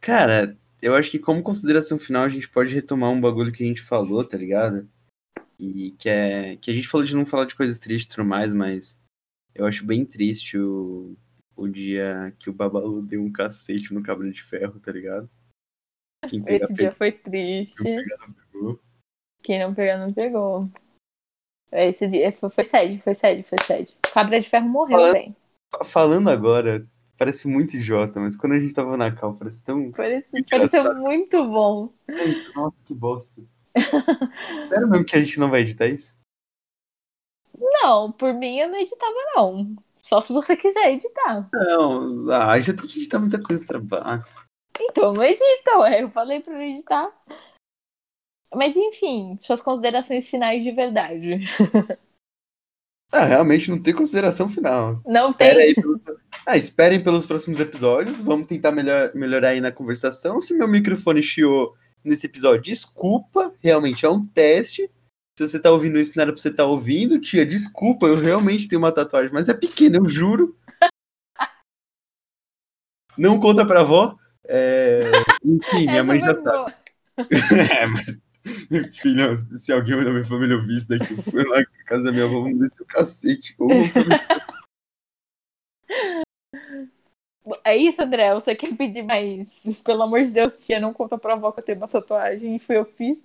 Cara, eu acho que como consideração final a gente pode retomar um bagulho que a gente falou, tá ligado? E que é. Que a gente falou de não falar de coisas tristes e tudo mais, mas eu acho bem triste o, o dia que o Babalu deu um cacete no cabo de ferro, tá ligado? Pegar, Esse dia foi triste. pegou. Quem não pegou, não pegou. Esse dia foi, foi sede, foi sede, foi sede. Cabra de ferro morreu, Falando-. Fa- Falando agora, parece muito idiota, mas quando a gente tava na cal, parece tão. Parece, pareceu muito bom. Nossa, que bosta. Sério mesmo que a gente não vai editar isso? Não, por mim eu não editava, não. Só se você quiser editar. Não, ah, já tem que editar muita coisa no trabalho. Então não edita, ué. Eu falei pra não editar. Mas enfim, suas considerações finais de verdade. Ah, realmente não tem consideração final. Não Espera tem. pelos... Ah, esperem pelos próximos episódios. Vamos tentar melhor, melhorar aí na conversação. Se meu microfone chiou nesse episódio, desculpa. Realmente é um teste. Se você tá ouvindo isso, não era pra você estar tá ouvindo. Tia, desculpa. Eu realmente tenho uma tatuagem, mas é pequena, eu juro. Não conta pra avó. É... Enfim, minha mãe já foi sabe. é, mas. Filha, se alguém da minha família ouvir isso daqui, eu fui lá na casa da minha avó, vamos descer o cacete. Ou É isso, André? Você quer pedir mais? Pelo amor de Deus, tia, não conta pra avó que eu tenho uma tatuagem e fui eu que fiz.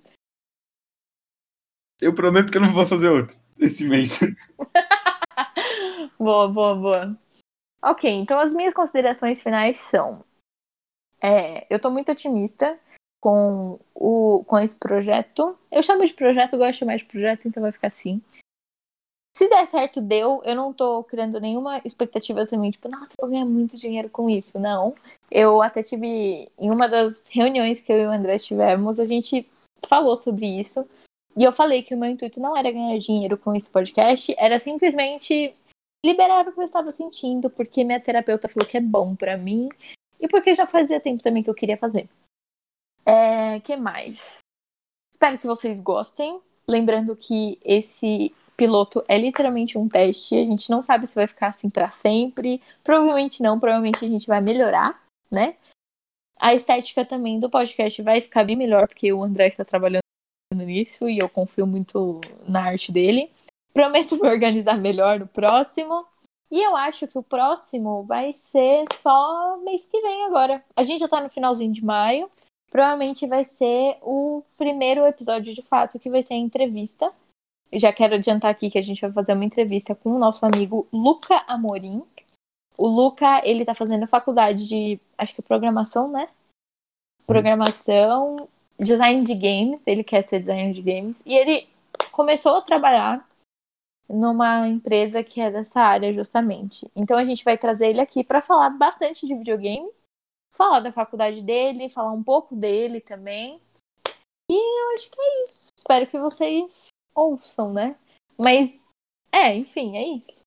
Eu prometo que eu não vou fazer outro esse mês. boa, boa, boa. Ok, então as minhas considerações finais são: é, eu tô muito otimista com, o, com esse projeto. Eu chamo de projeto, gosto chamar de projeto, então vai ficar assim. Se der certo, deu. Eu não tô criando nenhuma expectativa assim, tipo, nossa, vou ganhar muito dinheiro com isso. Não. Eu até tive, em uma das reuniões que eu e o André tivemos, a gente falou sobre isso. E eu falei que o meu intuito não era ganhar dinheiro com esse podcast, era simplesmente liberar o que eu estava sentindo, porque minha terapeuta falou que é bom para mim e porque já fazia tempo também que eu queria fazer. É, que mais? Espero que vocês gostem. Lembrando que esse piloto é literalmente um teste. A gente não sabe se vai ficar assim para sempre. Provavelmente não. Provavelmente a gente vai melhorar, né? A estética também do podcast vai ficar bem melhor, porque o André está trabalhando nisso e eu confio muito na arte dele. Prometo me organizar melhor no próximo. E eu acho que o próximo vai ser só mês que vem agora. A gente já tá no finalzinho de maio. Provavelmente vai ser o primeiro episódio de fato que vai ser a entrevista. Eu já quero adiantar aqui que a gente vai fazer uma entrevista com o nosso amigo Luca Amorim. O Luca, ele tá fazendo faculdade de, acho que programação, né? Programação, design de games, ele quer ser designer de games. E ele começou a trabalhar numa empresa que é dessa área justamente. Então a gente vai trazer ele aqui para falar bastante de videogame, falar da faculdade dele, falar um pouco dele também. E eu acho que é isso. Espero que vocês ouçam, né? Mas é, enfim, é isso.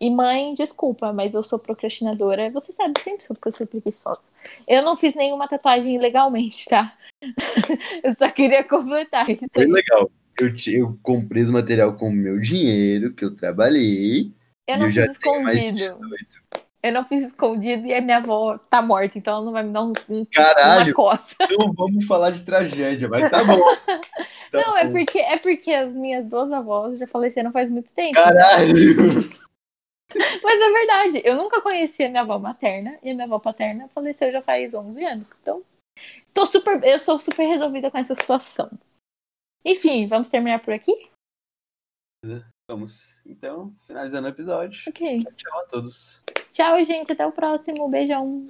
E mãe, desculpa, mas eu sou procrastinadora. Você sabe sempre sobre que eu sou preguiçosa. Eu não fiz nenhuma tatuagem ilegalmente, tá? eu só queria completar isso. Foi legal. Eu, eu comprei os material com o meu dinheiro, que eu trabalhei. Eu não eu fiz escondido. 18. Eu não fiz escondido e a minha avó tá morta, então ela não vai me dar um, um- Caralho! uma coça. Então vamos falar de tragédia, mas tá bom. Tá Não, é bom. porque, é porque as minhas duas avós já faleceram faz muito tempo. Caralho! Mas é verdade, eu nunca conheci a minha avó materna e a minha avó paterna faleceu já faz 11 anos. Então, tô super, eu sou super resolvida com essa situação. Enfim, vamos terminar por aqui? Vamos, então, finalizando o episódio. Ok. Tchau a todos. Tchau, gente. Até o próximo. Beijão.